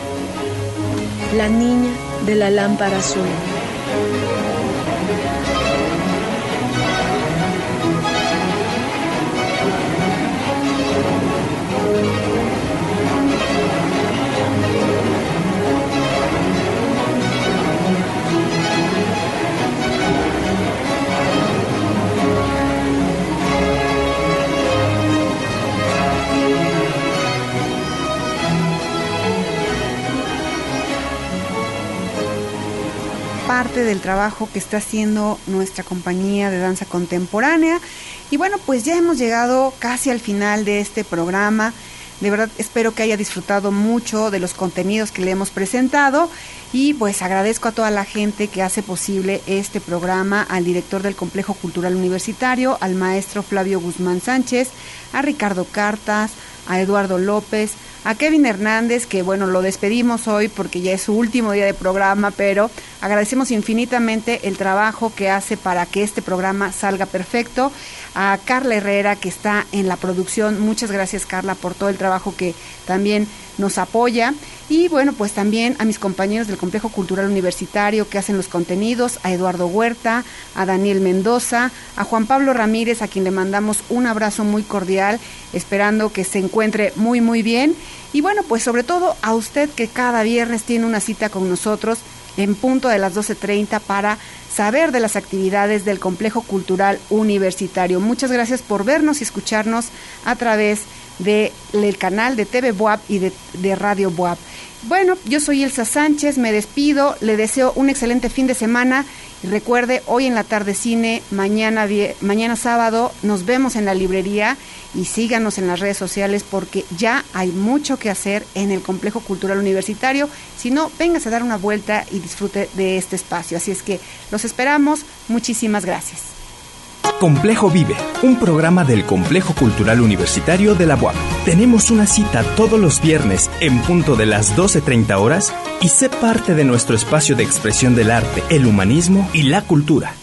la niña de la lámpara azul. Parte del trabajo que está haciendo nuestra compañía de danza contemporánea. Y bueno, pues ya hemos llegado casi al final de este programa. De verdad espero que haya disfrutado mucho de los contenidos que le hemos presentado y pues agradezco a toda la gente que hace posible este programa, al director del Complejo Cultural Universitario, al maestro Flavio Guzmán Sánchez, a Ricardo Cartas, a Eduardo López, a Kevin Hernández, que bueno, lo despedimos hoy porque ya es su último día de programa, pero agradecemos infinitamente el trabajo que hace para que este programa salga perfecto. A Carla Herrera, que está en la producción, muchas gracias Carla por todo el trabajo que también nos apoya. Y bueno, pues también a mis compañeros del Complejo Cultural Universitario que hacen los contenidos, a Eduardo Huerta, a Daniel Mendoza, a Juan Pablo Ramírez, a quien le mandamos un abrazo muy cordial, esperando que se encuentre muy, muy bien. Y bueno, pues sobre todo a usted que cada viernes tiene una cita con nosotros en punto de las 12.30 para saber de las actividades del Complejo Cultural Universitario. Muchas gracias por vernos y escucharnos a través del canal de TV Boab y de, Radio Boab. Bueno, yo soy Elsa Sánchez, me despido, le deseo un excelente fin de semana recuerde, hoy en la tarde cine, mañana, mañana sábado, nos vemos en la librería y síganos en las redes sociales porque ya hay mucho que hacer en el Complejo Cultural Universitario. Si no, véngase a dar una vuelta y disfrute de este espacio. Así es que los esperamos. Muchísimas gracias. Complejo Vive, un programa del Complejo Cultural Universitario de la UAP. Tenemos una cita todos los viernes en punto de las 12.30 horas y sé parte de nuestro espacio de expresión del arte, el humanismo y la cultura.